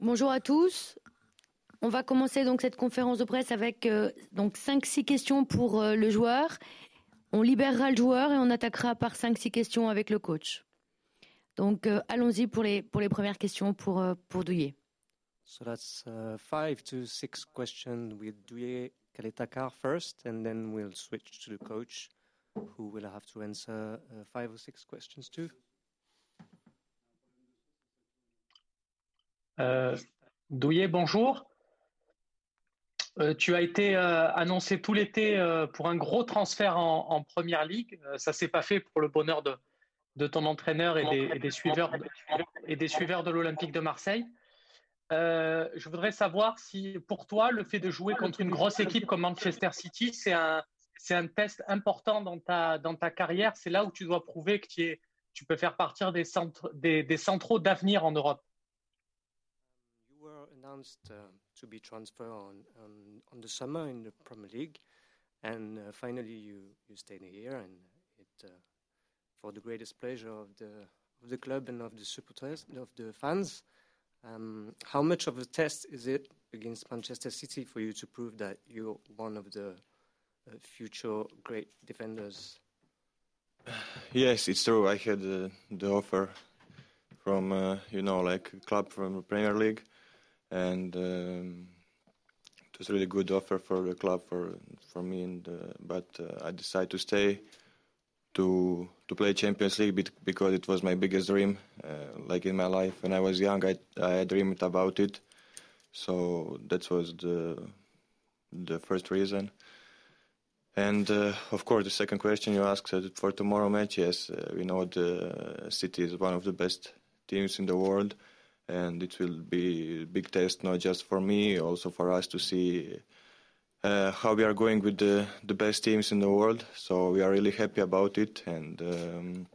Bonjour à tous. On va commencer donc cette conférence de presse avec euh, donc 5-6 questions pour euh, le joueur. On libérera le joueur et on attaquera par 5-6 questions avec le coach. Donc euh, allons-y pour les, pour les premières questions pour, pour Douillet. So that's uh, five to six questions with Douillet Kaletakar first, and then we'll switch to the coach, who will have to answer uh, five or six questions too. Euh, Douillet, bonjour. Euh, tu as été euh, annoncé tout l'été pour un gros transfert en, Première Ligue. Ça s'est pas fait pour le bonheur de, ton entraîneur et des, suiveurs de, l'Olympique de Marseille. Je voudrais savoir si, pour toi, le fait de jouer contre une grosse équipe comme Manchester City, c'est un, test important dans ta, carrière. C'est là où tu dois prouver que tu, peux faire partir des, centres, des centraux d'avenir en Europe. Announced uh, to be transferred on, on, on the summer in the Premier League, and uh, finally you, you stayed here, and it uh, for the greatest pleasure of the of the club and of the supporters of the fans. Um, how much of a test is it against Manchester City for you to prove that you're one of the uh, future great defenders? Yes, it's true. I had uh, the offer from uh, you know like a club from the Premier League, and um, it was a really good offer for the club for for me. And uh, but uh, I decided to stay to to play Champions League because it was my biggest dream. Uh, like in my life, when I was young, I I dreamed about it. So that was the the first reason. And uh, of course, the second question you asked uh, for tomorrow match, yes, uh, we know the City is one of the best teams in the world, and it will be a big test not just for me, also for us to see uh, how we are going with the, the best teams in the world. So we are really happy about it and um,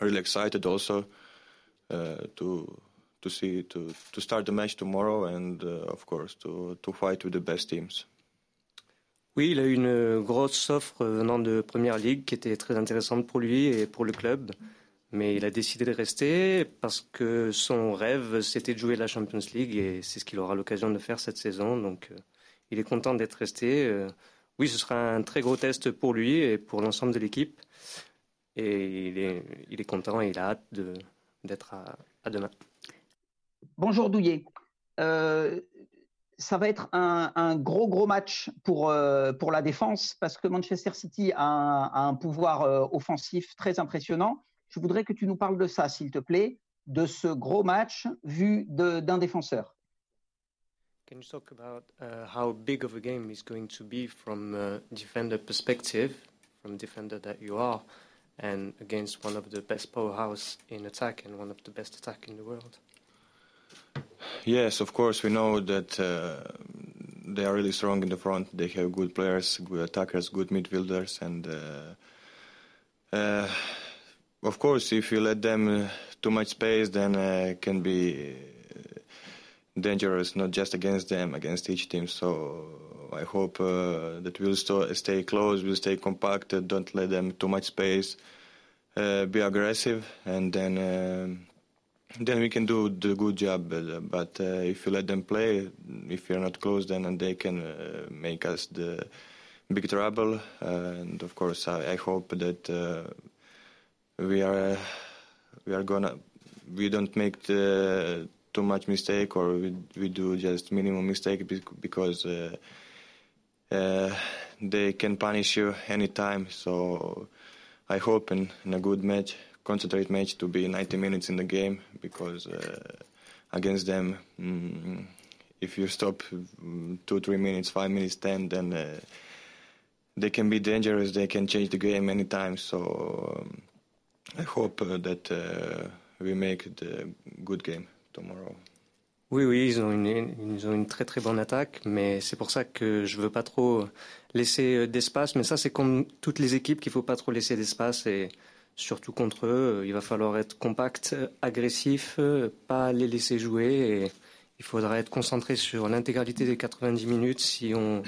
really excited also uh, to to see to to start the match tomorrow and uh, of course to to fight with the best teams. Oui, il a eu une grosse offre venant de Première Ligue qui était très intéressante pour lui et pour le club. Mais il a décidé de rester parce que son rêve, c'était de jouer la Champions League et c'est ce qu'il aura l'occasion de faire cette saison. Donc, euh, il est content d'être resté. Euh, oui, ce sera un très gros test pour lui et pour l'ensemble de l'équipe. Et il est, il est content et il a hâte d'être à, demain. Bonjour Douillet. Euh, ça va être un, un, gros, gros match pour, pour la défense parce que Manchester City a un, pouvoir offensif très impressionnant. Je voudrais que tu nous parles de ça, s'il te plaît, de ce gros match vu d'un défenseur. Can you talk about uh, how big of a game is going to be from a defender perspective, from defender that you are, and against one of the best powerhouse in attack and one of the best attack in the world? Yes, of course, we know that uh, they are really strong in the front. They have good players, good attackers, good midfielders, and uh, uh, of course, if you let them uh, too much space, then uh, can be dangerous, not just against them, against each team. So I hope uh, that we'll st stay close, we'll stay compact, don't let them too much space, be aggressive, and then. Um, then we can do the good job. But uh, if you let them play, if you're not close, then they can uh, make us the big trouble. Uh, and of course, I, I hope that uh, we are we are gonna we don't make the, too much mistake or we we do just minimum mistake because uh, uh, they can punish you anytime. So I hope in, in a good match concentrate match to be 90 minutes in the game because uh, against them, mm, if you stop mm, two, three minutes, five minutes, ten, then uh, they can be dangerous. They can change the game anytime. So um, I hope uh, that uh, we make the good game tomorrow. Oui, oui, ils ont, une, très très bonne attaque, mais c'est pour ça que je veux pas trop laisser d'espace. Mais ça, c'est comme toutes les équipes qu'il faut pas trop laisser d'espace et surtout contre eux, il va falloir être compact, agressif, pas les laisser jouer et il faudra être concentré sur l'intégralité des 90 minutes. Si on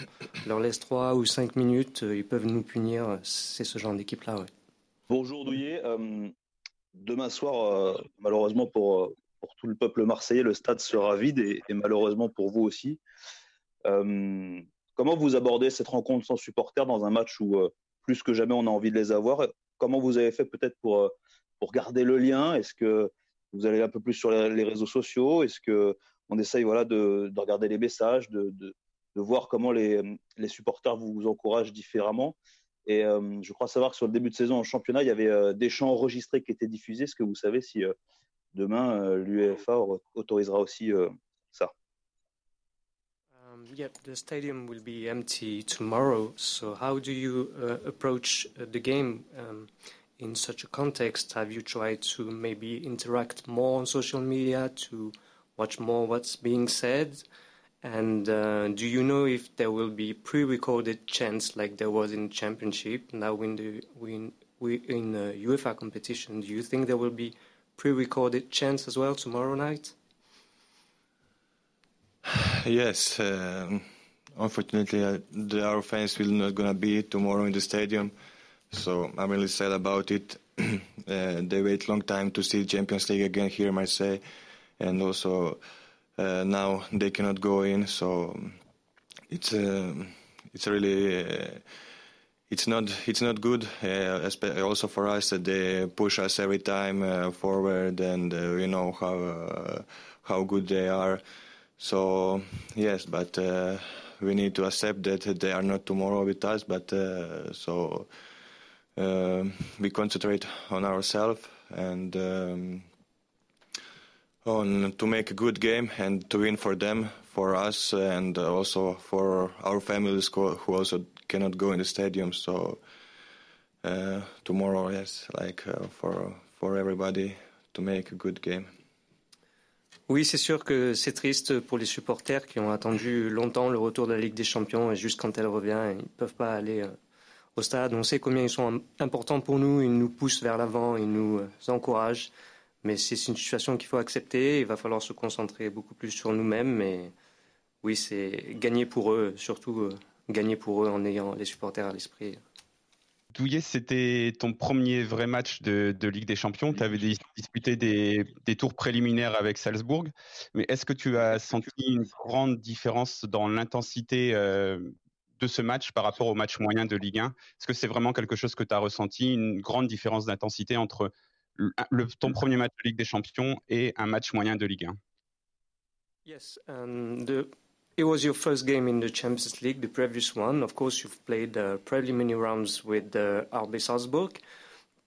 leur laisse 3 ou 5 minutes, ils peuvent nous punir. C'est ce genre d'équipe-là. Ouais. Bonjour Douillet. Euh, demain soir, euh, malheureusement pour, pour tout le peuple marseillais, le stade sera vide et, malheureusement pour vous aussi. Euh, comment vous abordez cette rencontre sans supporters dans un match où euh, plus que jamais on a envie de les avoir? Comment vous avez fait peut-être pour, euh, pour garder le lien? Est-ce que vous allez un peu plus sur les, réseaux sociaux? Est-ce que on essaye voilà, de, de regarder les messages, de, de, de voir comment les, les, supporters vous encouragent différemment? Et je crois savoir que sur le début de saison en championnat, il y avait des chants enregistrés qui étaient diffusés. Est-ce que vous savez si demain, euh, l'UEFA autorisera aussi euh, ça? Um, yeah, the stadium will be empty tomorrow. So, how do you uh, approach uh, the game um, in such a context? Have you tried to maybe interact more on social media to watch more what's being said? And uh, do you know if there will be pre-recorded chants like there was in Championship now in the in, in UEFA competition? Do you think there will be pre-recorded chants as well tomorrow night? Yes, um, unfortunately, uh, the, our fans will not gonna be tomorrow in the stadium, so I'm really sad about it. uh, they wait long time to see Champions League again here in Marseille, and also uh, now they cannot go in. So it's uh, it's really uh, it's not it's not good. Uh, also for us that they push us every time uh, forward, and uh, we know how how good they are. So yes, but we need to accept that they are not tomorrow with us. But so we concentrate on ourselves and. Um, on to make a good game and to win for them, for us, and also for our families who also cannot go in the stadium. So uh, tomorrow, yes, like uh, for for everybody to make a good game. Oui, c'est sûr que c'est triste pour les supporters qui ont attendu longtemps le retour de la Ligue des Champions et juste quand elle revient, ils ne peuvent pas aller euh, au stade. On sait combien ils sont importants pour nous, ils nous poussent vers l'avant, ils nous euh, encouragent. Mais c'est une situation qu'il faut accepter. Il va falloir se concentrer beaucoup plus sur nous-mêmes. Mais oui, c'est gagner pour eux, surtout euh, gagner pour eux en ayant les supporters à l'esprit. Douillet, c'était ton premier vrai match de, Ligue des Champions. Tu avais disputé des, tours préliminaires avec Salzbourg. Mais est-ce que tu as senti une grande différence dans l'intensité euh, de ce match par rapport au match moyen de Ligue 1 Est-ce que c'est vraiment quelque chose que tu as ressenti, une grande différence d'intensité entre le, ton premier match de Ligue des Champions et un match moyen de Ligue 1 Yes, um, It was your first game in the Champions League, the previous one. Of course, you've played uh, preliminary rounds with uh, RB Salzburg,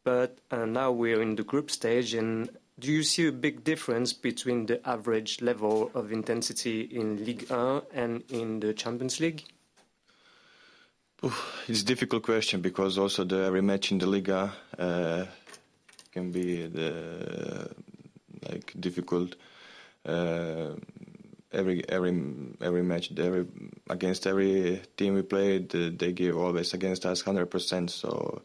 but uh, now we're in the group stage. And do you see a big difference between the average level of intensity in Ligue 1 and in the Champions League? It's a difficult question because also the every match in the Liga uh, can be the, like difficult. Uh, every every every match every against every team we played they give always against us 100% so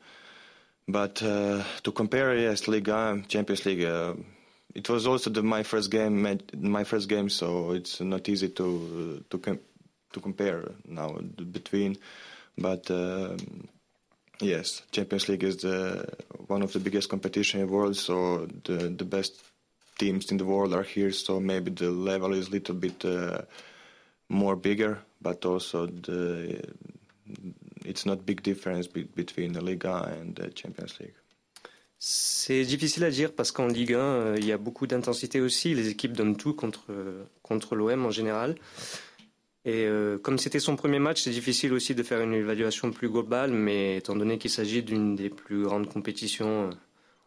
but uh, to compare yes Liga Champions League uh, it was also the, my first game my first game so it's not easy to to com- to compare now between but um, yes Champions League is the one of the biggest competition in the world so the the best teams in the world are here, so maybe the level is a little bit uh, more bigger, but also the, it's not big difference be between the Liga and the Champions League. C'est difficile à dire parce qu'en Ligue 1, euh, il y a beaucoup d'intensité aussi. Les équipes donnent tout contre, contre l'OM en général. Et euh, comme c'était son premier match, c'est difficile aussi de faire une évaluation plus globale, mais étant donné qu'il s'agit d'une des plus grandes compétitions euh,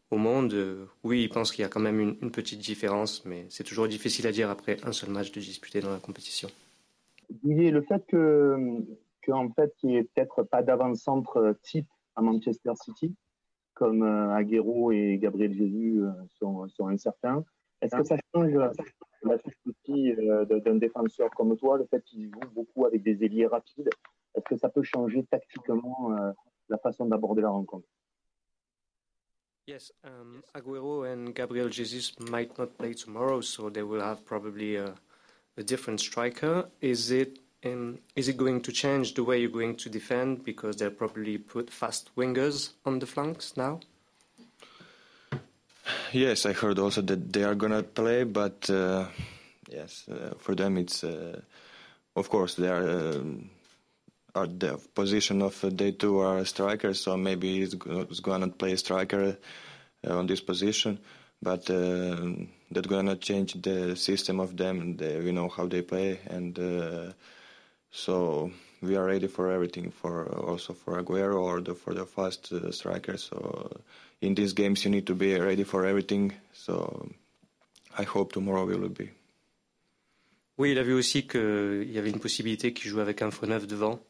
au monde, euh, oui, il pense qu'il y a quand même une, petite différence, mais c'est toujours difficile à dire après un seul match de disputer dans la compétition. le fait que, fait, il n'y ait peut-être pas d'avant-centre type à Manchester City, comme Aguero et Gabriel Jesus sont incertains, est-ce que ça change la philosophie d'un défenseur comme toi, le fait qu'il joue beaucoup avec des ailiers rapides Est-ce que ça peut changer tactiquement la façon d'aborder la rencontre? Yes, um, Aguero and Gabriel Jesus might not play tomorrow, so they will have probably a, a different striker. Is it um, is it going to change the way you're going to defend? Because they'll probably put fast wingers on the flanks now? Yes, I heard also that they are gonna play, but uh, yes, uh, for them it's uh, of course they are uh, are the position of uh, day two are strikers, so maybe he's, gonna play striker uh, on this position, but that's gonna change the system of them. They, we know how they play, and so we are ready for everything for also for Aguero or the, for the fast uh, strikers. So in these games you need to be ready for everything. So I hope tomorrow we will be. Oui, il a vu aussi qu'il y avait une possibilité qu'il joue avec un faux neuf devant.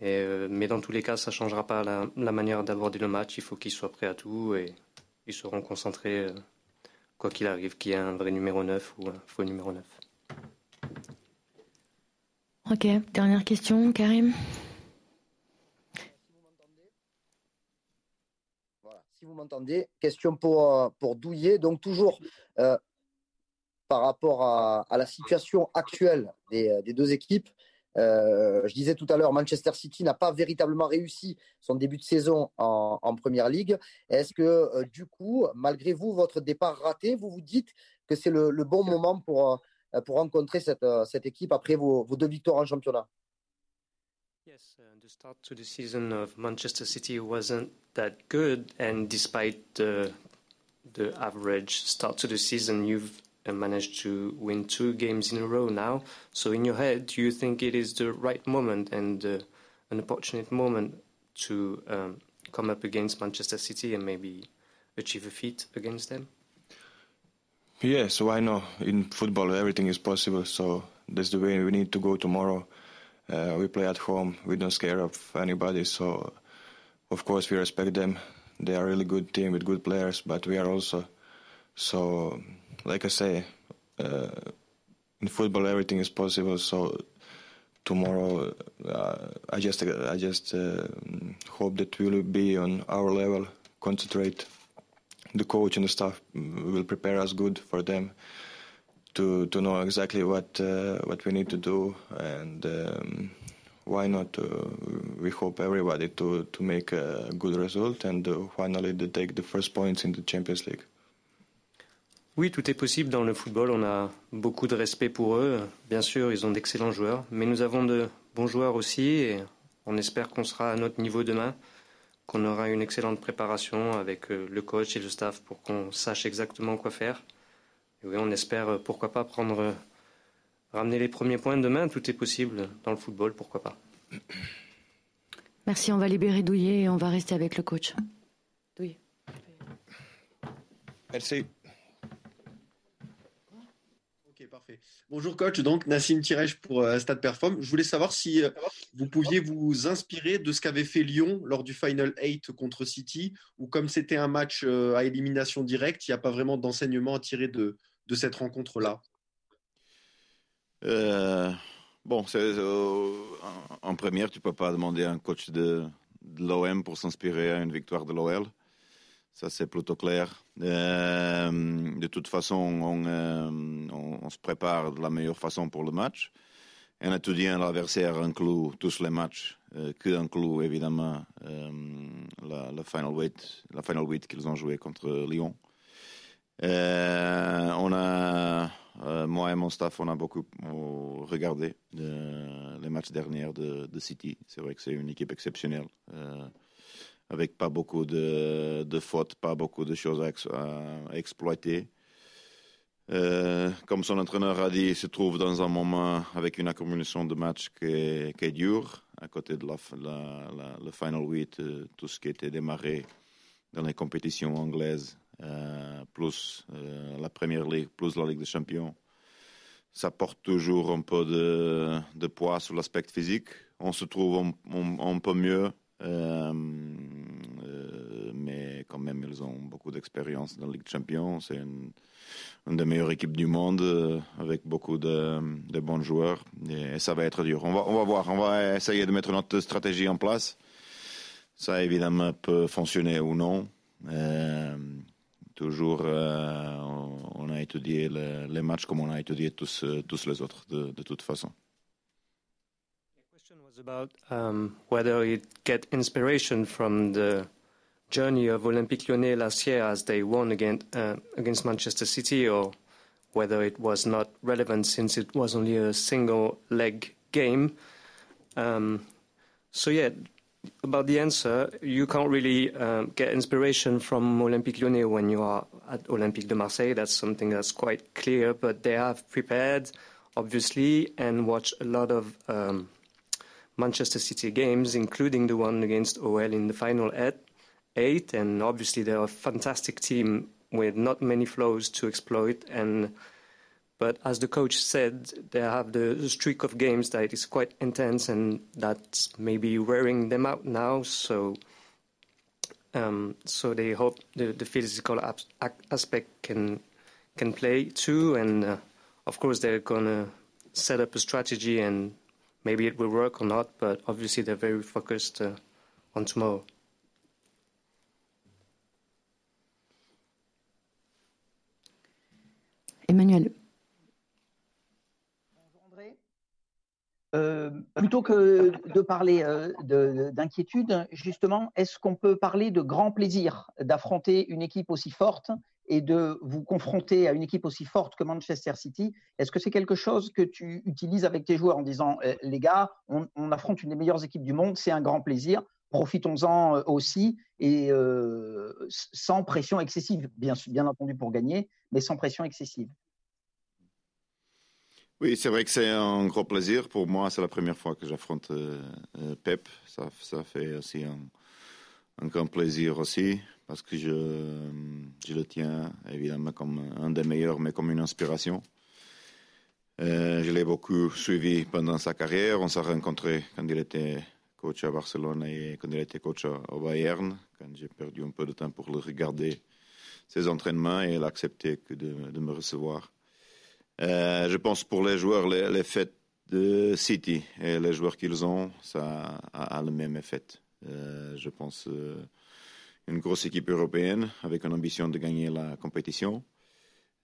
Et, euh, mais dans tous les cas, ça ne changera pas la, la manière d'aborder le match. Il faut qu'ils soient prêts à tout et ils seront concentrés, euh, quoi qu'il arrive, qu'il y ait un vrai numéro 9 ou un faux numéro 9. Ok, dernière question, Karim. Si vous m'entendez, question pour, euh, pour Douillet. Donc, toujours euh, par rapport à, la situation actuelle des, euh, des deux équipes, je disais tout à l'heure, Manchester City n'a pas véritablement réussi son début de saison en, en Première Ligue. Est-ce que, du coup, malgré vous, votre départ raté, vous vous dites que c'est le, bon moment pour pour rencontrer cette, euh, cette équipe après vos, vos deux victoires en championnat. Yes, uh, the start to the season of Manchester City wasn't that good, and despite the the average start to the season, you've uh, managed to win two games in a row now. So, in your head, do you think it is the right moment and uh, an opportune moment to um, come up against Manchester City and maybe achieve a feat against them? Yes, I know In football, everything is possible. So that's the way we need to go tomorrow. Uh, we play at home. We don't scare of anybody. So, of course, we respect them. They are a really good team with good players, but we are also. So, like I say, uh, in football, everything is possible. So, tomorrow, uh, I just, I just uh, hope that we will be on our level, concentrate the coach and the staff will prepare us good for them to to know exactly what uh, what we need to do and um, why not uh, we hope everybody to to make a good result and uh, finally to take the first points in the Champions League. Oui, tout est possible dans le football. On a beaucoup de respect pour eux. Bien sûr, ils ont d'excellents joueurs, mais nous avons de bons joueurs aussi et on espère qu'on sera à notre niveau demain qu'on aura une excellente préparation avec euh, le coach et le staff pour qu'on sache exactement quoi faire. Et oui, on espère euh, pourquoi pas prendre, euh, ramener les premiers points demain. Tout est possible dans le football, pourquoi pas. Merci, on va libérer Douillet et on va rester avec le coach. Douillet. Merci. Bonjour coach, donc Nassim Tirèche pour euh, Stade Perform. Je voulais savoir si euh, vous pouviez vous inspirer de ce qu'avait fait Lyon lors du Final 8 contre City, ou comme c'était un match euh, à élimination directe, il n'y a pas vraiment d'enseignement à tirer de, cette rencontre-là? Bon, en première, tu ne peux pas demander à un coach de, de l'OM pour s'inspirer à une victoire de l'OL. Ça, c'est plutôt clair. Euh, de toute façon, on, euh, on, se prépare de la meilleure façon pour le match. En étudiant l'adversaire inclut tous les matchs, euh, que inclut évidemment euh, la, Final Weight, la Final qu'ils ont joué contre Lyon. On a, moi et mon staff, on a beaucoup regardé les matchs derniers de, de City. C'est vrai que c'est une équipe exceptionnelle avec pas beaucoup de, de, fautes, pas beaucoup de choses à, ex, exploiter. Euh, comme son entraîneur a dit, il se trouve dans un moment avec une accumulation de matchs qui est, qui dure, à côté de la, la, le Final 8, euh, tout ce qui était démarré dans les compétitions anglaises, euh, plus la Première Ligue, plus la Ligue des Champions. Ça porte toujours un peu de, de poids sur l'aspect physique. On se trouve un, un, peu mieux quand même, ils ont beaucoup d'expérience dans la Ligue des Champions. C'est une, des meilleures équipes du monde euh, avec beaucoup de, bons joueurs. Et, ça va être dur. On va, on va voir. On va essayer de mettre notre stratégie en place. Ça, évidemment, peut fonctionner ou non. Euh, toujours, euh, on, a étudié le, les matchs comme on a étudié tous, tous les autres, de, de toute façon. about um, whether you get inspiration from the journey of Olympique Lyonnais last year as they won against, uh, against Manchester City or whether it was not relevant since it was only a single leg game. Um, so, yeah, about the answer, you can't really um, get inspiration from Olympique Lyonnais when you are at Olympique de Marseille. That's something that's quite clear, but they have prepared, obviously, and watched a lot of um, Manchester City games, including the one against OL in the final eight. Eight. And obviously, they're a fantastic team with not many flows to exploit. And but as the coach said, they have the streak of games that is quite intense, and that's maybe wearing them out now. So, um, so they hope the, the physical aspect can can play too, and uh, of course they're gonna set up a strategy, and maybe it will work or not. But obviously they're very focused uh, on tomorrow. Emmanuel. Euh, plutôt que de parler euh, d'inquiétude, justement, est-ce qu'on peut parler de grand plaisir d'affronter une équipe aussi forte et de vous confronter à une équipe aussi forte que Manchester City? Est-ce que c'est quelque chose que tu utilises avec tes joueurs en disant eh, les gars, on, affronte une des meilleures équipes du monde, c'est un grand plaisir, profitons-en euh, aussi et sans pression excessive, bien, entendu pour gagner, mais sans pression excessive oui, c'est vrai que c'est un gros plaisir. Pour moi, c'est la première fois que j'affronte euh, euh, Pep. Ça, fait aussi un, grand plaisir aussi, parce que je, le tiens évidemment comme un des meilleurs, mais comme une inspiration. Euh, je l'ai beaucoup suivi pendant sa carrière. On s'est rencontrés quand il était coach à Barcelone et quand il était coach au Bayern, quand j'ai perdu un peu de temps pour le regarder ses entraînements et il a accepté de, de me recevoir. Euh, je pense pour les joueurs, l'effet de City et les joueurs qu'ils ont, ça a, le même effet. Euh, je pense euh, une grosse équipe européenne avec une ambition de gagner la compétition.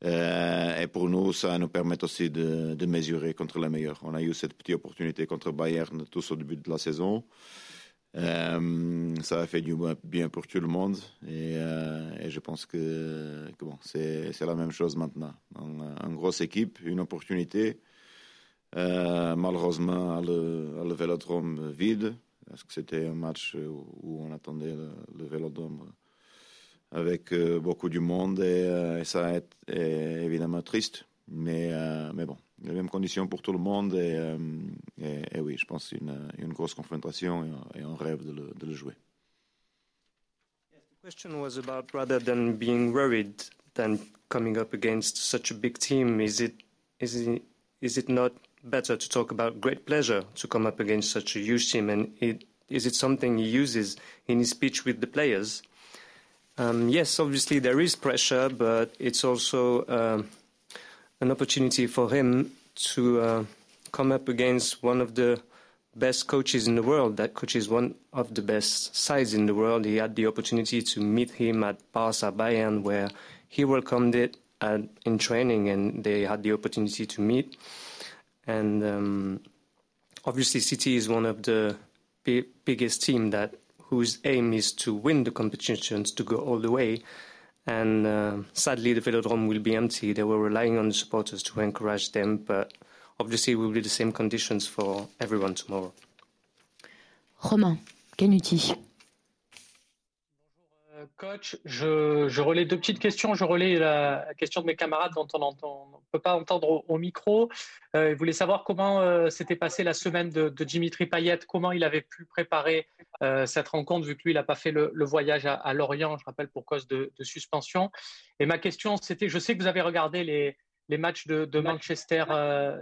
Et pour nous, ça nous permet aussi de, mesurer contre les meilleurs. On a eu cette petite opportunité contre Bayern tous au début de la saison. Euh, ça a fait du bien pour tout le monde et, euh, je pense que, bon, c'est la même chose maintenant. Une, grosse équipe, une opportunité. Euh, malheureusement, à le, à le, vélodrome vide, parce que c'était un match où on attendait le, le vélodrome avec beaucoup de monde et, et ça est, est, évidemment triste. Mais, mais bon, les mêmes conditions pour tout le monde. Et, euh, et, et oui, je pense une, une grosse confrontation et, on rêve de le, de le jouer. The question was about rather than being worried than coming up against such a big team, is it, is it, is it not better to talk about great pleasure to come up against such a huge team? And it, is it something he uses in his speech with the players? Um, yes, obviously there is pressure, but it's also. Uh, an opportunity for him to uh, come up against one of the best coaches in the world. That coach is one of the best sides in the world. He had the opportunity to meet him at Barca Bayern, where he welcomed it at, in training, and they had the opportunity to meet. And um, obviously, City is one of the biggest team that whose aim is to win the competitions to go all the way. And uh, sadly, the Velodrome will be empty. They were relying on the supporters to encourage them, but obviously, it will be the same conditions for everyone tomorrow. Romain, Canuti. coach. Je, je, relais deux petites questions. Je relais la question de mes camarades dont on ne peut pas entendre au, micro. Euh, ils voulaient savoir comment euh, s'était passée la semaine de, Dimitri Payet, comment il avait pu préparer euh, cette rencontre, vu que lui, il n'a pas fait le, voyage à, Lorient, je rappelle, pour cause de, suspension. Et ma question, c'était, je sais que vous avez regardé les, matchs de, Manchester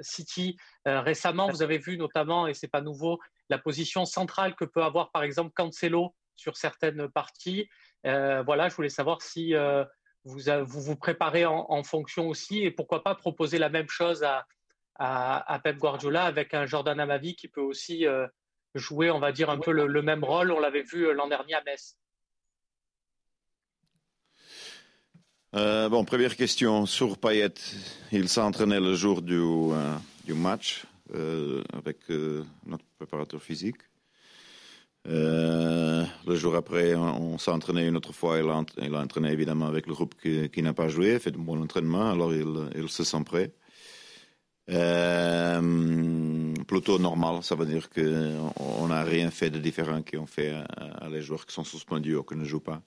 City récemment. Vous avez vu notamment, et c'est pas nouveau, la position centrale que peut avoir par exemple Cancelo sur certaines parties. Euh, voilà, je voulais savoir si euh, vous, vous, vous préparez en, fonction aussi et pourquoi pas proposer la même chose à, Pep Guardiola avec un Jordan Amavi qui peut aussi euh, jouer, on va dire, un peu le, même rôle. On l'avait vu l'an dernier à Metz. bon, première question sur Payet. Il s'est entraîné le jour du, du match avec notre préparateur physique. Euh, le jour après, on, s'est entraîné une autre fois. Il a, entraîné évidemment avec le groupe qui, n'a pas joué, fait de bon entraînement, alors il, se sent prêt. Euh, plutôt normal, ça veut dire qu'on n'a rien fait de différent qu'on fait à, les joueurs qui sont suspendus ou qui ne jouent pas.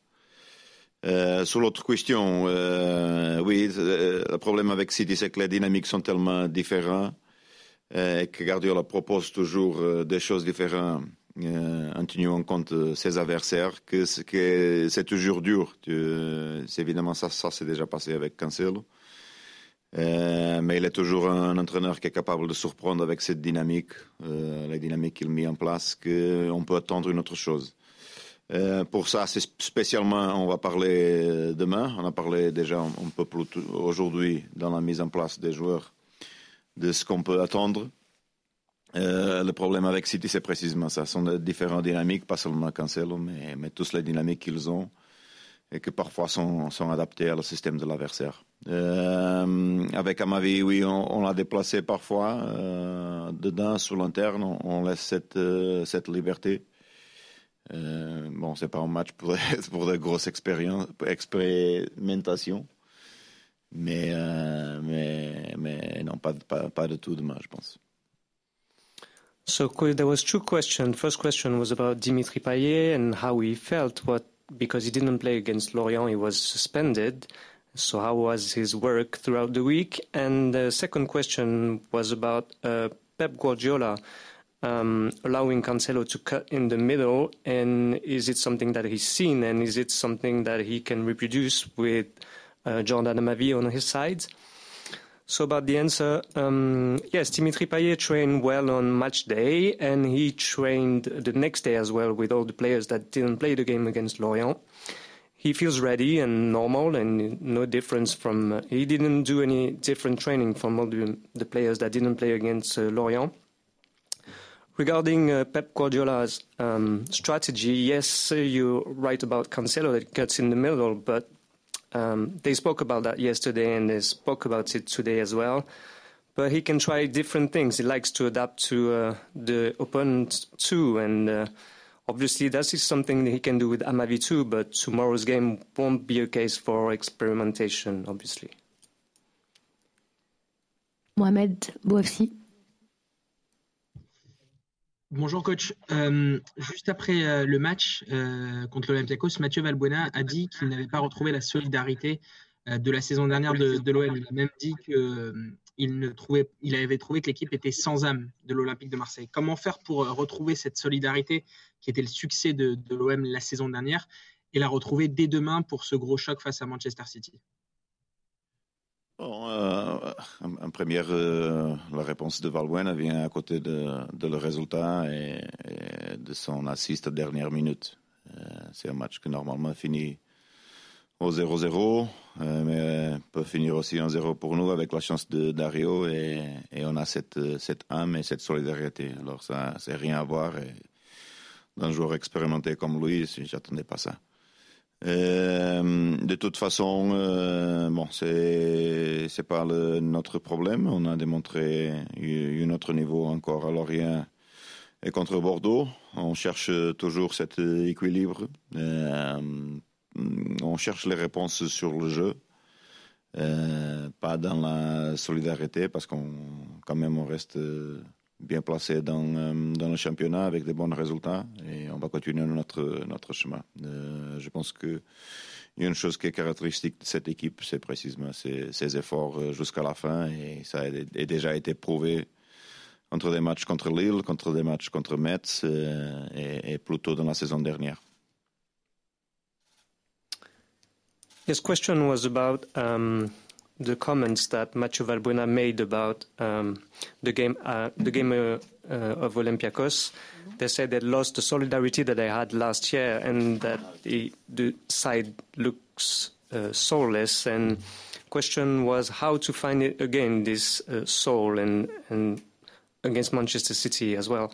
Euh, sur l'autre question, euh, oui, le problème avec City, c'est que les dynamiques sont tellement différentes et que Guardiola propose toujours des choses différentes en tenant en compte ses adversaires, que, c'est toujours dur. C'est évidemment ça, ça s'est déjà passé avec Cancelo. Euh, mais il est toujours un entraîneur qui est capable de surprendre avec cette dynamique, euh, la dynamique qu'il met en place, qu'on peut attendre une autre chose. Euh, pour ça, c'est spécialement, on va parler demain. On a parlé déjà un, peu plus aujourd'hui dans la mise en place des joueurs de ce qu'on peut attendre. Le problème avec City, c'est précisément ça. Ce sont différentes dynamiques, pas seulement Cancelo, mais, mais toutes les dynamiques qu'ils ont et qui parfois sont, sont adaptés au système de l'adversaire. Euh, avec Amavi, oui, on, l'a déplacé parfois. Euh, dedans, sur l'interne, on, laisse cette, euh, cette liberté. Euh, bon, c'est pas un match pour, pour de grosses expérimentations. Mais, euh, mais, mais non, pas, pas, pas de tout demain, je pense. So there was two questions. First question was about Dimitri Payet and how he felt. What because he didn't play against Lorient, he was suspended. So how was his work throughout the week? And the second question was about uh, Pep Guardiola um, allowing Cancelo to cut in the middle, and is it something that he's seen, and is it something that he can reproduce with uh, Jordan Amavi on his side? So about the answer, um, yes, Dimitri Payet trained well on match day, and he trained the next day as well with all the players that didn't play the game against Lorient. He feels ready and normal, and no difference from. Uh, he didn't do any different training from all the, the players that didn't play against uh, Lorient. Regarding uh, Pep Guardiola's um, strategy, yes, you're right about Cancelo that cuts in the middle, but um, they spoke about that yesterday and they spoke about it today as well. But he can try different things. He likes to adapt to uh, the opponent too, and uh, obviously that is something that he can do with Amavi too. But tomorrow's game won't be a case for experimentation, obviously. Mohamed Bouafsi. Bonjour coach. Euh, juste après euh, le match euh, contre l'Olympiakos, Mathieu Valbuena a dit qu'il n'avait pas retrouvé la solidarité de la saison dernière de, l'OM. Il a même dit qu'il avait trouvé que l'équipe était sans âme de l'Olympique de Marseille. Comment faire pour retrouver cette solidarité qui était le succès de l'OM la saison dernière et la retrouver dès demain pour ce gros choc face à Manchester City? Bon, euh, en, première, euh, la réponse de Valbuena vient à côté de, le résultat et, de son assist à dernière minute. Euh, c'est un match qui normalement finit au 0-0, mais peut finir aussi en 0 pour nous avec la chance de Dario et, on a cette, cette âme et cette solidarité. Alors ça, c'est rien à voir. D'un joueur expérimenté comme lui, j'attendais pas ça. Euh, de toute façon, euh, bon, c'est c'est pas notre problème. On a démontré un autre niveau encore à Lorient et contre Bordeaux. On cherche toujours cet équilibre. Euh, on cherche les réponses sur le jeu, euh, pas dans la solidarité, parce qu'on quand même on reste bien placé dans, euh, dans le championnat avec des bons résultats et on va continuer notre, notre chemin. Euh, je pense a une chose qui est caractéristique de cette équipe, c'est précisément ses, efforts euh, jusqu'à la fin et ça a, déjà été prouvé entre des matchs contre Lille, contre des matchs contre Metz et, plutôt dans la saison dernière. Question was about um, the comments that Mathieu Valbuena made about um, the game, uh, the game uh, uh, of Olympiacos. They said they lost the solidarity that they had last year, and that the, the side looks uh, soulless. And the question was how to find it again, this uh, soul, and, and against Manchester City as well.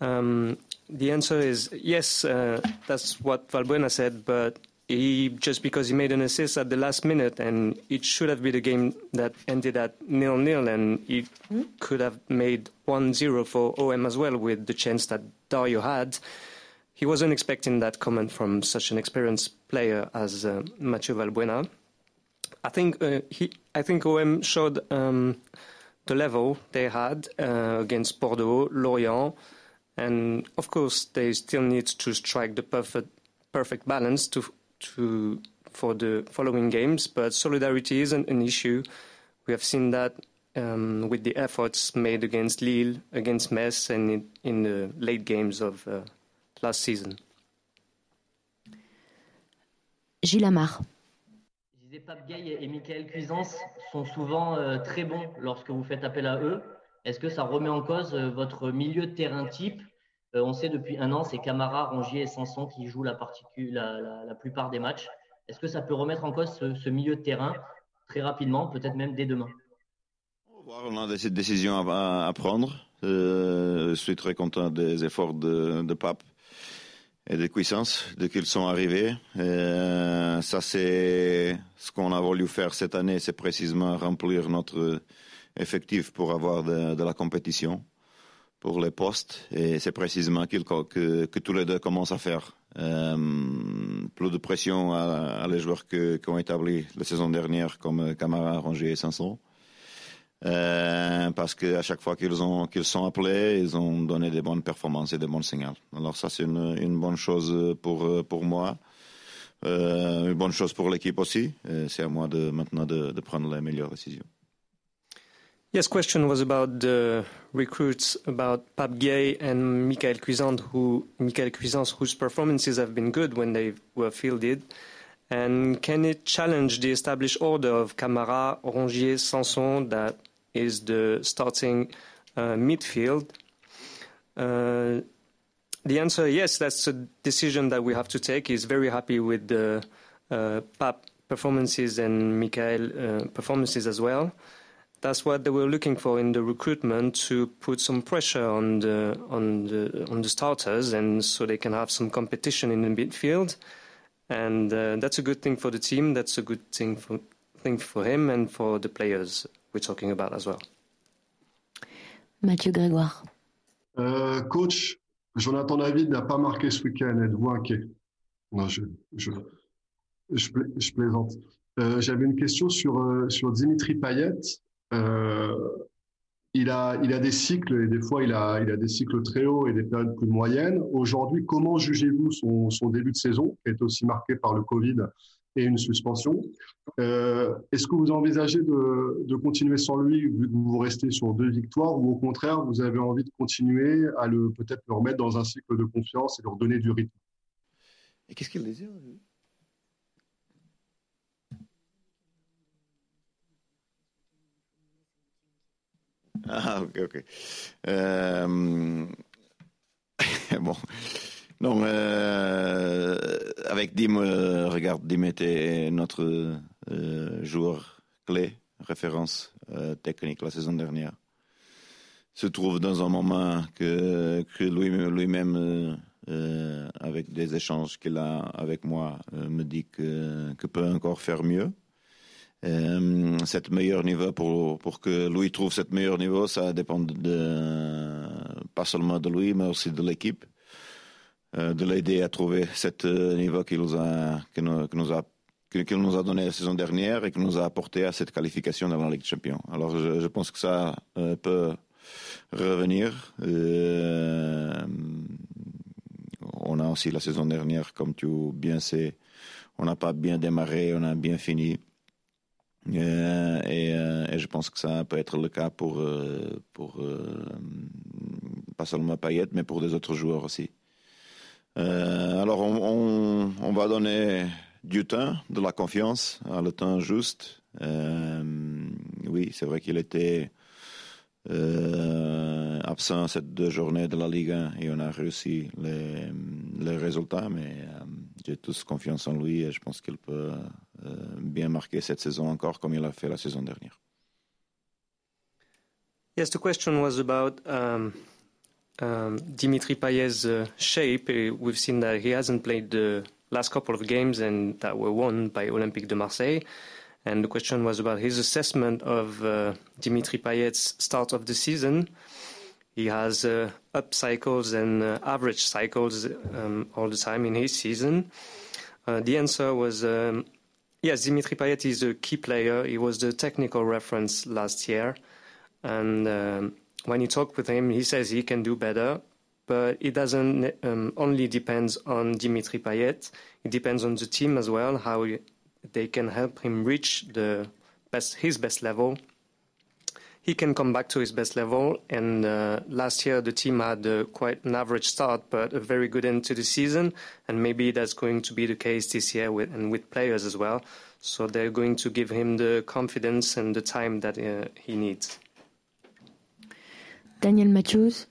Um, the answer is yes. Uh, that's what Valbuena said, but he just because he made an assist at the last minute, and it should have been a game that ended at nil nil, and he could have made 1-0 for OM as well with the chance that Dario had. He wasn't expecting that comment from such an experienced player as uh, Mathieu Valbuena. I think uh, he, I think OM showed um, the level they had uh, against Bordeaux, Lorient, and of course they still need to strike the perfect perfect balance to to for the following games. But solidarity isn't an issue. We have seen that um, with the efforts made against Lille, against Metz, and in, in the late games of uh, last season. Gilles Amar. Pape Gay et Michael Cuisance sont souvent euh, très bons lorsque vous faites appel à eux. Est-ce que ça remet en cause euh, votre milieu de terrain type On sait depuis un an, c'est Camara, Rongier et Sanson qui jouent la, la, la, plupart des matchs. Est-ce que ça peut remettre en cause ce, milieu de terrain très rapidement, peut-être même dès demain? On a des décisions à, prendre. je suis très content des efforts de, Pape et de puissance dès qu'ils sont arrivés. Euh, ça, c'est ce qu'on a voulu faire cette année, c'est précisément remplir notre effectif pour avoir de, la compétition pour les postes. Et c'est précisément que, que, tous les deux commencent à faire. Euh, plus de pression à, les joueurs qui ont établi la saison dernière, comme Camara, Rongier et Sanson. Euh, parce qu'à chaque fois qu'ils ont qu'ils sont appelés, ils ont donné des bonnes performances et des bons signaux. Alors ça c'est une, une bonne chose pour pour moi, euh, une bonne chose pour l'équipe aussi. C'est à moi de maintenant de, de prendre les meilleures décisions. Yes, question was about the recruits, about Pap Gay and Michael Cuisance, who Michael whose performances have been good when they were fielded. And can it challenge the established order of Camara, Rongier, Sanson that is the starting uh, midfield? Uh, the answer, yes, that's a decision that we have to take. He's very happy with the uh, Pap performances and Michael uh, performances as well. That's what they were looking for in the recruitment to put some pressure on the on the on the starters, and so they can have some competition in the midfield. And uh, that's a good thing for the team. That's a good thing for thing for him and for the players we're talking about as well. Mathieu Grégoire. Euh, coach, Jonathan David n'a pas marqué ce week-end. Êtes-vous inquiet? Non, je, je, je, je plaisante. Euh, J'avais une question sur, euh, sur Dimitri Payet. Euh, il a, il a des cycles et des fois il a, il a des cycles très hauts et des périodes plus moyennes. Aujourd'hui, comment jugez-vous son, début de saison, qui est aussi marqué par le Covid et une suspension? Euh, Est-ce que vous envisagez de, de, continuer sans lui, vu que vous restez sur deux victoires, ou au contraire, vous avez envie de continuer à le peut-être le remettre dans un cycle de confiance et leur donner du rythme? Et qu'est-ce qu'il désire Ah, ok, ok. Euh... bon. Non, euh... avec Dim, euh, regarde, Dim était notre joueur clé, référence technique la saison dernière. Se trouve dans un moment que, lui-même, lui avec des échanges qu'il a avec moi, me dit que, que peut encore faire mieux euh, cette meilleur niveau pour, pour que lui trouve cette meilleur niveau, ça dépend pas seulement de lui, mais aussi de l'équipe, euh, de l'aider à trouver cette niveau qu'il nous a, qu'il nous, a qu'il nous a donné la saison dernière et qu'il nous a apporté à cette qualification dans la Ligue des Champions. Alors je, pense que ça euh, peut revenir. Euh, on a aussi la saison dernière, comme tu bien sais, on n'a pas bien démarré, on a bien fini. Euh, et, euh, et, je pense que ça peut être le cas pour, euh, pas seulement Payet, mais pour des autres joueurs aussi. alors on, va donner du temps, de la confiance, à le temps juste. oui, c'est vrai qu'il était euh, absent cette deux journées de la Ligue 1 et on a réussi les, les résultats, mais euh, j'ai tous confiance en lui et je pense qu'il peut euh, bien marquer cette saison encore comme il a fait la saison dernière. Yes, the question was about um, um, Dimitri Payet's uh, shape. We've seen that he hasn't played the last couple of games and that were won by Olympique de Marseille. And the question was about his assessment of uh, Dimitri Payet's start of the season. He has uh, up cycles and uh, average cycles um, all the time in his season. Uh, the answer was um, yes, Dimitri Payet is a key player. He was the technical reference last year. And um, when you talk with him, he says he can do better. But it doesn't um, only depends on Dimitri Payet. It depends on the team as well, how they can help him reach the best, his best level. He can come back to his best level. And uh, last year, the team had uh, quite an average start, but a very good end to the season. And maybe that's going to be the case this year with, and with players as well. So they're going to give him the confidence and the time that uh, he needs. Daniel Matthews.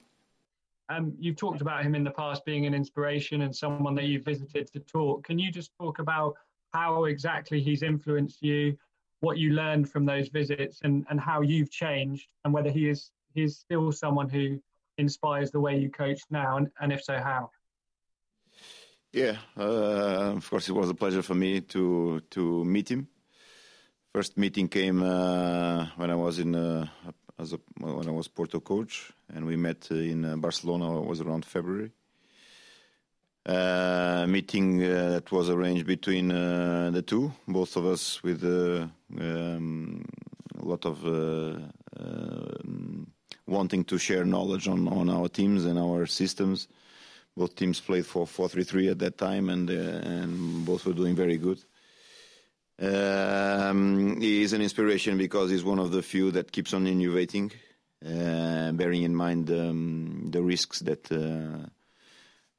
Um, you've talked about him in the past being an inspiration and someone that you've visited to talk. Can you just talk about how exactly he's influenced you, what you learned from those visits, and, and how you've changed, and whether he is he is still someone who inspires the way you coach now, and, and if so, how? Yeah, uh, of course, it was a pleasure for me to to meet him. First meeting came uh, when I was in uh, as a, when I was Porto coach, and we met in uh, Barcelona. It was around February. Uh, meeting uh, that was arranged between uh, the two, both of us with uh, um, a lot of uh, um, wanting to share knowledge on, on our teams and our systems. Both teams played for 4-3-3 at that time, and uh, and both were doing very good. Um, he is an inspiration because he's one of the few that keeps on innovating, bearing in mind um, the risks that uh,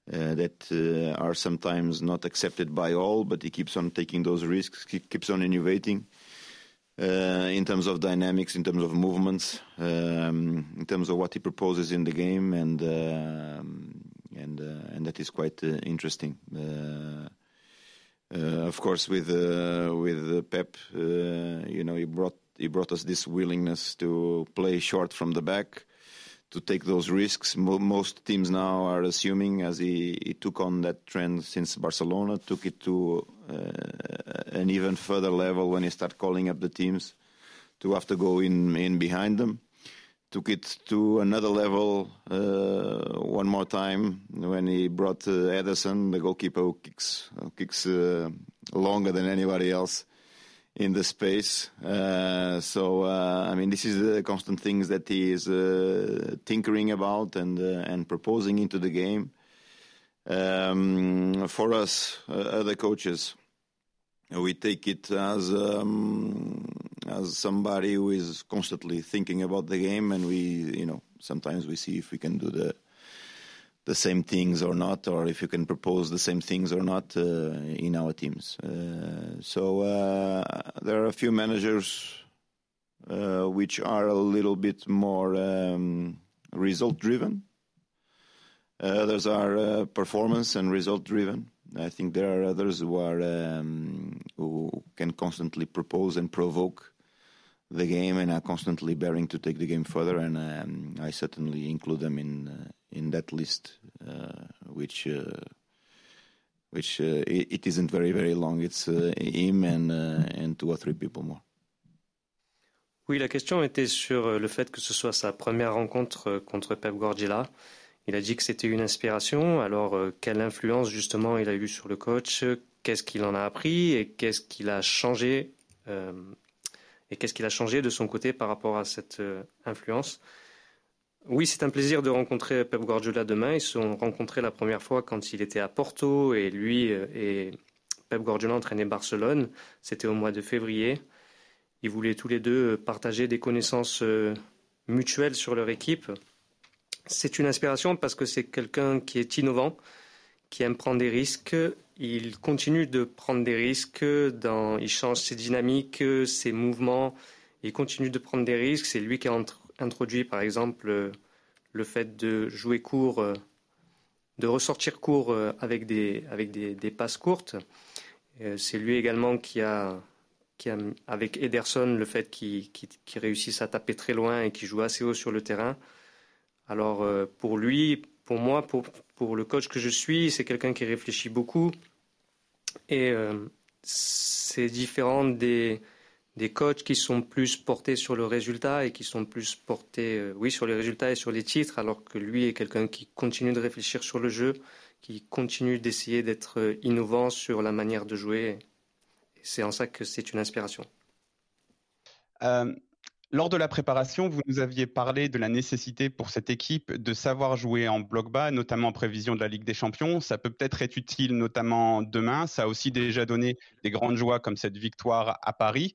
that uh, are sometimes not accepted by all, but he keeps on taking those risks, he keeps on innovating uh, in terms of dynamics, in terms of movements, um, in terms of what he proposes in the game, and um, and uh, and that is quite uh, interesting. Uh, of course, with with Pep, you know, he brought he brought us this willingness to play short from the back to take those risks. Mo most teams now are assuming, as he, he, took on that trend since Barcelona, took it to uh, an even further level when he started calling up the teams to have to go in, in behind them. Took it to another level uh, one more time when he brought uh, Ederson, the goalkeeper who kicks, kicks uh, longer than anybody else in the space. Uh, so uh, I mean, this is the constant things that he is uh, tinkering about and and proposing into the game. Um, for us, other coaches, we take it as um, as somebody who is constantly thinking about the game, and we, you know, sometimes we see if we can do the the same things or not, or if you can propose the same things or not uh, in our teams. Uh, so uh, there are a few managers uh, which are a little bit more um, result driven. others are uh, performance and result driven. I think there are others who are um, who can constantly propose and provoke the game and are constantly bearing to take the game further. And um, I certainly include them in uh, in that list, uh, which uh, which uh, it, it isn't very very long. It's uh, him and uh, and two or three people more. Oui, la question était sur euh, le fait que ce soit sa première rencontre contre Pep Guardiola. Il a dit que c'était une inspiration. Alors, quelle influence justement il a eu sur le coach? Qu'est-ce qu'il en a appris et qu'est-ce qu'il a changé euh, et qu'est-ce qu'il a changé de son côté par rapport à cette euh, influence? Oui, c'est un plaisir de rencontrer Pep Guardiola demain. Ils se sont rencontrés la première fois quand il était à Porto et lui euh, et Pep Guardiola entraînaient Barcelone. C'était au mois de février. Ils voulaient tous les deux euh, partager des connaissances mutuelles sur leur équipe. C'est une inspiration parce que c'est quelqu'un qui est innovant, qui aime prendre des risques il continue de prendre des risques, il change ses dynamiques, ses mouvements, il continue de prendre des risques. C'est lui qui a introduit, par exemple, le fait de jouer court, de ressortir court avec des, avec des, passes courtes. C'est lui également qui a, avec Ederson, le fait qu'il réussisse à taper très loin et qu'il joue assez haut sur le terrain. Alors, pour lui, pour moi, pour, pour le coach que je suis, c'est quelqu'un qui réfléchit beaucoup, Et c'est différent des, des coachs qui sont plus portés sur le résultat et qui sont plus portés, oui, sur les résultats et sur les titres, alors que lui est quelqu'un qui continue de réfléchir sur le jeu, qui continue d'essayer d'être innovant sur la manière de jouer. C'est en ça que c'est une inspiration. Lors de la préparation, vous nous aviez parlé de la nécessité pour cette équipe de savoir jouer en bloc bas, notamment en prévision de la Ligue des Champions. Ça peut peut-être être utile, notamment demain. Ça a aussi déjà donné des grandes joies comme cette victoire à Paris.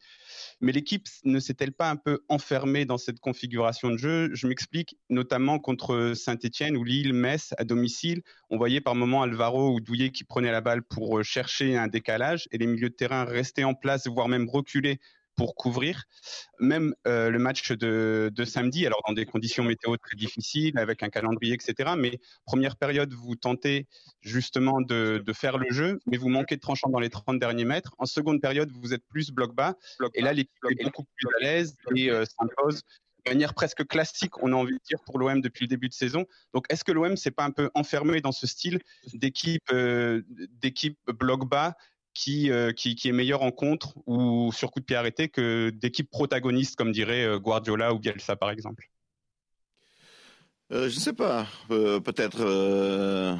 Mais l'équipe ne s'est-elle pas un peu enfermée dans cette configuration de jeu? Je m'explique, notamment contre Saint-Etienne ou Lille, Metz, à domicile. On voyait par moments Alvaro ou Douillet qui prenaient la balle pour chercher un décalage et les milieux de terrain restaient en place, voire même reculer pour couvrir. Même euh, le match de, samedi, alors dans des conditions météo très difficiles, avec un calendrier, etc. Mais première période, vous tentez justement de, faire le jeu, mais vous manquez de tranchant dans les 30 derniers mètres. En seconde période, vous êtes plus bloc bas. et là, l'équipe est beaucoup plus à l'aise et euh, s'impose de manière presque classique, on a envie de dire, pour l'OM depuis le début de saison. Donc, est-ce que l'OM s'est pas un peu enfermé dans ce style d'équipe euh, d'équipe bloc bas euh, qui, qui, est meilleur en contre ou sur coup de pied arrêté que d'équipes protagonistes, comme dirait euh, Guardiola ou Bielsa, par exemple euh, Je ne sais pas. Peut-être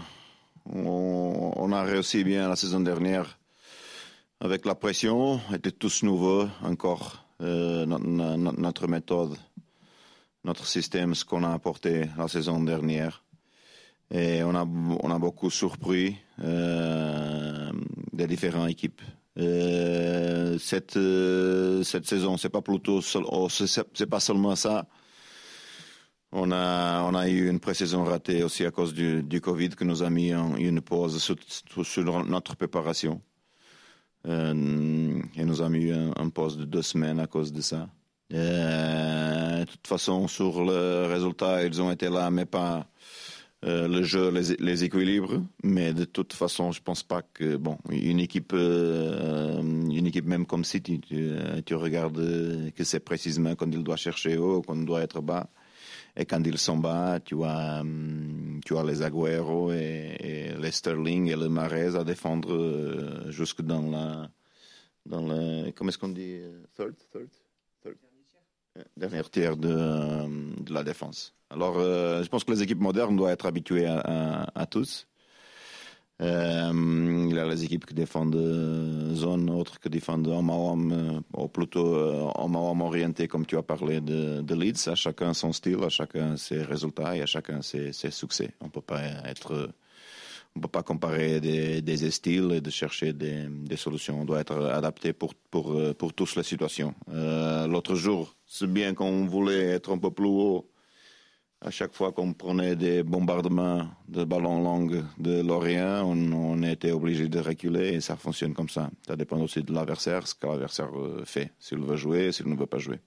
on, a réussi bien la saison dernière avec la pression. était tous nouveaux encore. notre méthode, notre système, ce qu'on a apporté la saison dernière. Et on a, on a beaucoup surpris des différentes équipes. Euh, cette, euh, cette saison, c'est pas plutôt, oh, c'est pas seulement ça. On a, on a eu une pré-saison ratée aussi à cause du, Covid qui nous a mis une pause sur, notre préparation. Euh, et nous a mis un, un, pause de deux semaines à cause de ça. De toute façon, sur le résultat, ils ont été là, mais pas, euh, le jeu les, les, équilibre, mais de toute façon, je pense pas que bon, une équipe, euh, une équipe même comme City, tu, tu regardes que c'est précisément quand il doit chercher haut, quand il doit être bas, et quand ils sont bas, tu as, hum, tu as les Aguero et, les Sterling et le Marais à défendre euh, jusque dans la, dans le, comment est-ce qu'on dit, third, third, dernier tiers de, de la défense. Alors, euh, je pense que les équipes modernes doivent être habituées à, tous. Euh, il y a les équipes qui défendent zone, autres qui défendent à homme, ou plutôt homme orienté, comme tu as parlé de, Leeds. À chacun son style, à chacun ses résultats et à chacun ses, ses succès. On peut pas être, on peut pas comparer des, styles et de chercher des, solutions. On doit être adapté pour pour pour tous les situations. Euh, L'autre jour, c'est bien qu'on voulait être un peu plus haut à chaque fois qu'on prenait des bombardements de ballons longs de Lorient, on, on, était obligé de reculer et ça fonctionne comme ça. Ça dépend aussi de l'adversaire, ce que l'adversaire euh, fait, s'il veut jouer, s'il ne veut pas jouer.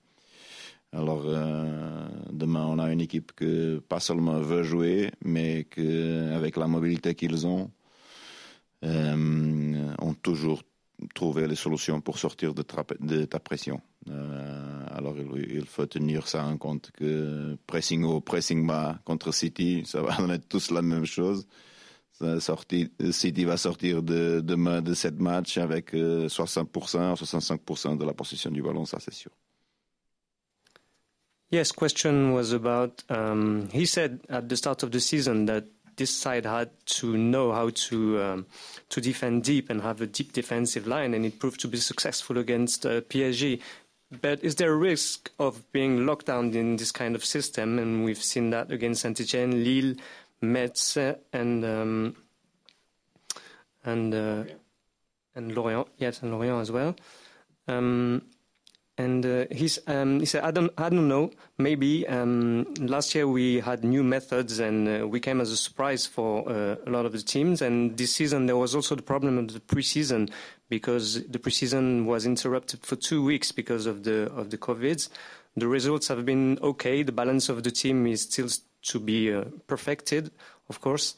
Alors euh, demain, on a une équipe que pas seulement veut jouer, mais que avec la mobilité qu'ils ont, euh, ont toujours trouver les solutions pour sortir de, ta pression. Euh, alors il, faut tenir ça en compte que pressing haut, pressing bas contre City, ça va être tous la même chose. City va sortir de, demain de cette match avec 60%, euh, 65% de la possession du ballon, ça c'est sûr. Yes, question was about. Um, he said at the start of the season that this side had to know how to um, to defend deep and have a deep defensive line, and it proved to be successful against uh, PSG. But is there a risk of being locked down in this kind of system? And we've seen that against Saint-Etienne, Lille, Metz, and um, and uh, and Lorient. Yes, and Lorient as well. Um, and uh, he's, um, he said, I don't, I don't know. Maybe um, last year we had new methods and uh, we came as a surprise for uh, a lot of the teams. And this season there was also the problem of the preseason because the preseason was interrupted for two weeks because of the of the COVID. The results have been okay. The balance of the team is still to be uh, perfected, of course.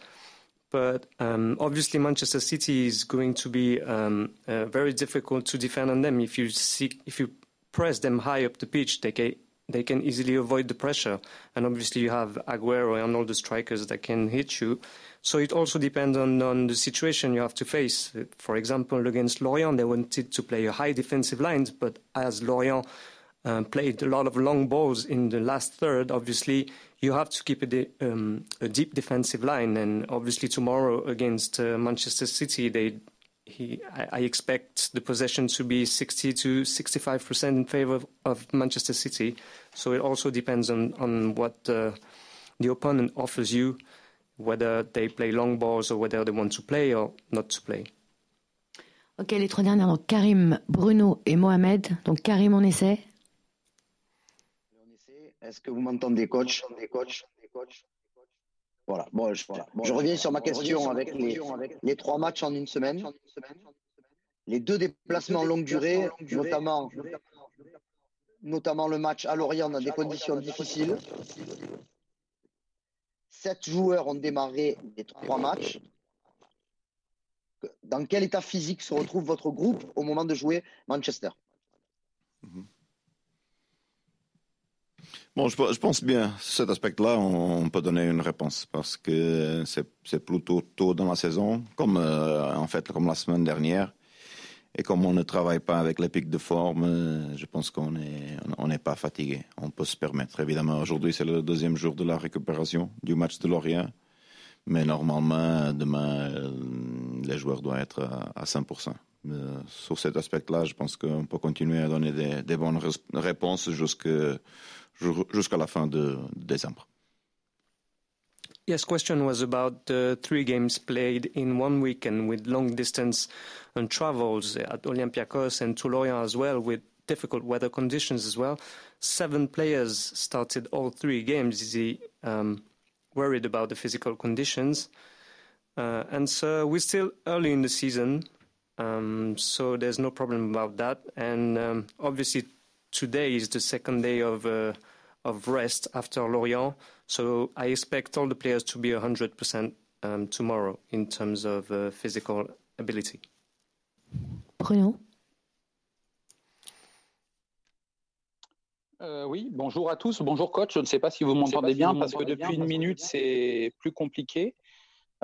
But um, obviously, Manchester City is going to be um, uh, very difficult to defend on them. If you see, if you press them high up the pitch, they can they can easily avoid the pressure. And obviously, you have Aguero and all the strikers that can hit you. So it also depends on, on the situation you have to face. For example, against Lorient, they wanted to play a high defensive line, but as Lorient um, played a lot of long balls in the last third, obviously you have to keep a, de- um, a deep defensive line. And obviously tomorrow against uh, Manchester City, they he, I, I, expect the possession to be 60 to 65 percent in favor of, of, Manchester City. So it also depends on on what uh, the opponent offers you, whether they play long balls or whether they want to play or not to play. Ok, les trois dernières, donc Karim, Bruno et Mohamed. Donc Karim, on essaie. Est-ce que vous m'entendez, coach, coach? Voilà. Bon, je, voilà. je reviens sur ma question avec les, les, trois matchs en une semaine. Les deux déplacements longue durée, notamment, notamment le match à Lorient dans des conditions difficiles. Sept joueurs ont démarré les trois matchs. Dans quel état physique se retrouve votre groupe au moment de jouer Manchester? Mhm. Bon, je, pense bien, cet aspect-là, on, peut donner une réponse parce que c'est plutôt tôt dans la saison, comme euh, en fait comme la semaine dernière. Et comme on ne travaille pas avec les pics de forme, euh, je pense qu'on n'est on n'est pas fatigué. On peut se permettre. Évidemment, aujourd'hui, c'est le deuxième jour de la récupération du match de Lorient. Mais normalement, demain, euh, les joueurs doivent être à, à 100%. Mais sur cet aspect-là, je pense qu'on peut continuer à donner des bonnes réponses jusqu'à jusqu'à la fin de décembre. Yes, question was about the three games played in one weekend with long distance and travels at Olympiacos and Toulouse as well with difficult weather conditions as well. Seven players started all three games. Is he um, worried about the physical conditions? Uh, and so we're still early in the season, um, so there's no problem about that. And um, obviously today is the second day of uh, of rest after Lorient, so I expect all the players to be 100% um, tomorrow in terms of uh, physical ability. Bruno? Euh, oui, bonjour à tous. Bonjour coach. Je ne sais pas si vous m'entendez bien parce que depuis une minute, c'est plus compliqué.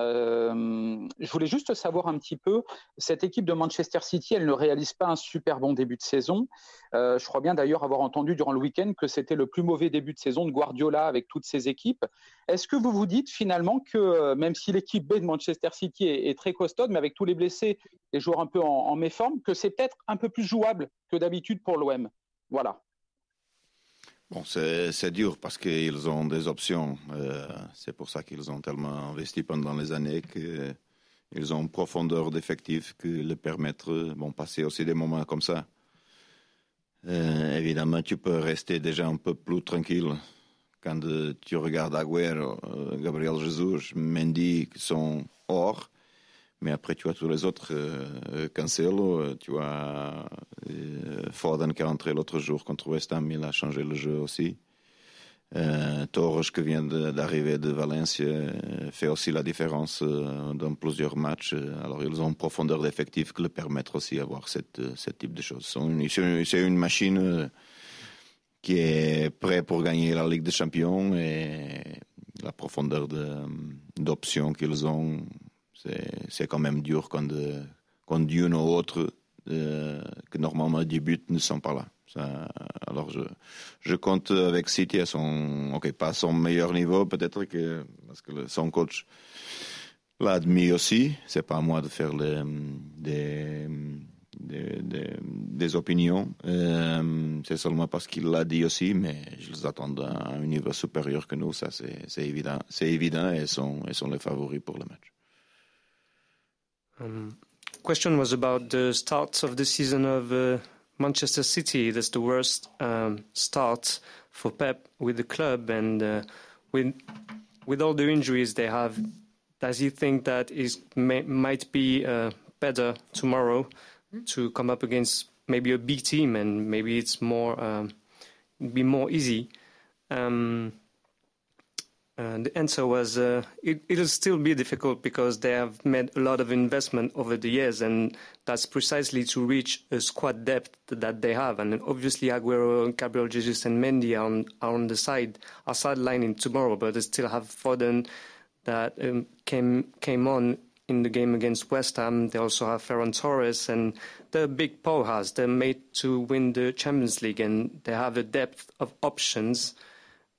Euh, je voulais juste savoir un petit peu, cette équipe de Manchester City, elle ne réalise pas un super bon début de saison. Euh, je crois bien d'ailleurs avoir entendu durant le week-end que c'était le plus mauvais début de saison de Guardiola avec toutes ses équipes. Est-ce que vous vous dites finalement que euh, même si l'équipe B de Manchester City est, très costaude, mais avec tous les blessés, les joueurs un peu en, en méforme, que c'est peut-être un peu plus jouable que d'habitude pour l'OM Voilà. Bon, c'est dur parce qu'ils ont des options. Euh, c'est pour ça qu'ils ont tellement investi pendant les années qu'ils ont une profondeur d'effectifs qui leur permettent bon, passer aussi des moments comme ça. Euh, évidemment, tu peux rester déjà un peu plus tranquille quand tu regardes Agüero, euh, Gabriel Jesus, Mendy qui sont hors. Mais après, tu as tous les autres. Euh, Cancelo, euh, tu euh, Foden qui est rentré l'autre jour contre West Ham, il a changé le jeu aussi. Euh, Torres qui vient d'arriver de, de, Valencia fait aussi la différence euh, dans plusieurs matchs. Alors ils ont une profondeur d'effectif qui leur permettent aussi d'avoir cette, ce type de choses. C'est une machine qui est prête pour gagner la Ligue des Champions et la profondeur d'options qu'ils ont c'est quand même dur quand, quand d'une ou autre euh, que normalement des buts ne sont pas là. Alors je, je compte avec City à son, ok, pas à son meilleur niveau peut-être que parce que son coach l'a admis aussi. C'est pas à moi de faire des, des, des, des opinions. Euh, c'est seulement parce qu'il l'a dit aussi, mais je les attends à un niveau supérieur que nous. Ça c'est évident, c'est évident et sont, sont les favoris pour le match. Um, question was about the start of the season of uh, Manchester City. That's the worst um, start for Pep with the club, and uh, with with all the injuries they have. Does he think that it might be uh, better tomorrow to come up against maybe a big team and maybe it's more um, be more easy? Um, Uh, the answer was uh, it, will still be difficult because they have made a lot of investment over the years, and that's precisely to reach a squad depth that they have. And obviously, Aguero, Gabriel Jesus, and Mendy are on, are on the side, are sidelining tomorrow, but they still have Foden that um, came came on in the game against West Ham. They also have Ferran Torres, and they're big powerhouse. They're made to win the Champions League, and they have a depth of options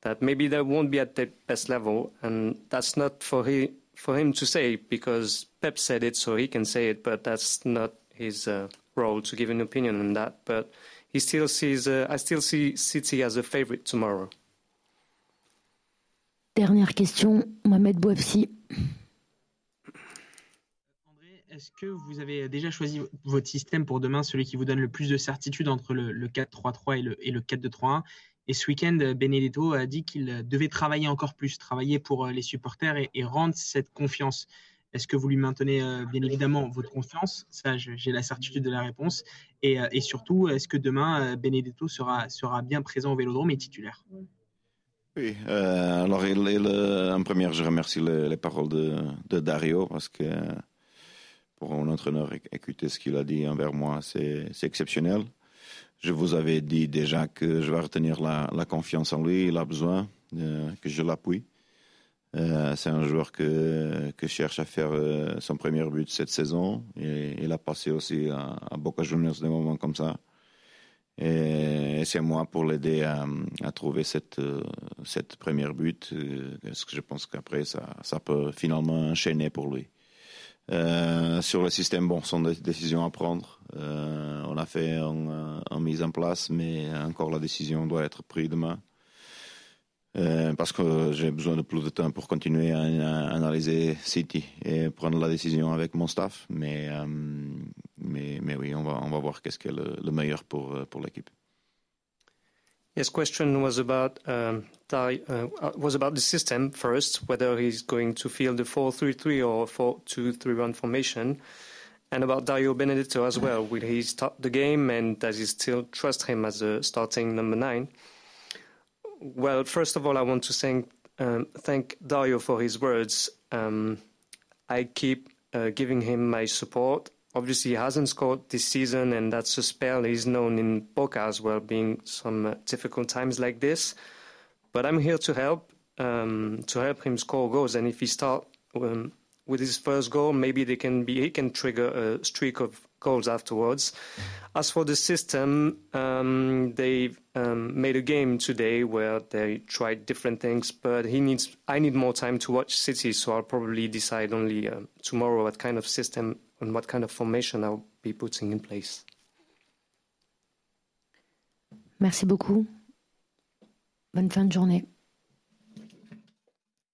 that maybe they won't be at the best level, and that's not for he for him to say because Pep said it, so he can say it, but that's not his uh, role to give an opinion on that. But he still sees, uh, I still see City as a favorite tomorrow. Dernière question, Mohamed Bouafsi. André, est-ce que vous avez déjà choisi votre système pour demain, celui qui vous donne le plus de certitude entre le, le 4-3-3 et le, et le 4-2-3-1 et ce week-end, Benedetto a dit qu'il devait travailler encore plus, travailler pour euh, les supporters et, rendre cette confiance. Est-ce que vous lui maintenez euh, bien évidemment votre confiance? Ça, j'ai la certitude de la réponse. Et, euh, surtout, est-ce que demain, Benedetto sera, sera bien présent au Vélodrome et titulaire? Oui, alors en première, je remercie les, paroles de, de, Dario parce que pour un entraîneur, écouter ce qu'il a dit envers moi, c'est exceptionnel. Je vous avais dit déjà que je vais retenir la, confiance en lui. Il a besoin euh, que je l'appuie. Euh, c'est un joueur que, cherche à faire euh, son premier but cette saison. Il a passé aussi à, Boca Juniors des moments comme ça. Et, c'est moi pour l'aider à, trouver cette, cette première but. Parce que je pense qu'après, ça peut finalement enchaîner pour lui. Euh, sur le système, bon, sont des décisions à prendre. Euh, on a fait une, mise en place, mais encore la décision doit être prise demain. Euh, parce que j'ai besoin de plus de temps pour continuer à, analyser City et prendre la décision avec mon staff. Mais, mais, mais oui, on va, on va voir qu'est-ce qui est le, le meilleur pour, pour l'équipe. His question was about um, uh, was about the system first, whether he's going to field the 4-3-3 or 4-2-3-1 formation, and about Dario Benedetto as well. Will he start the game, and does he still trust him as a starting number nine? Well, first of all, I want to thank um, thank Dario for his words. Um, I keep uh, giving him my support obviously he hasn't scored this season, and that's a spell he's known in Boca as well, being some uh, difficult times like this. But I'm here to help, um, to help him score goals. And if he start um, with his first goal, maybe they can be he can trigger a streak of goals afterwards. As for the system, um, they um, made a game today where they tried different things, but he needs. I need more time to watch City, so I'll probably decide only uh, tomorrow what kind of system and what kind of formation I'll be putting in place. Merci beaucoup. Bonne fin de journée.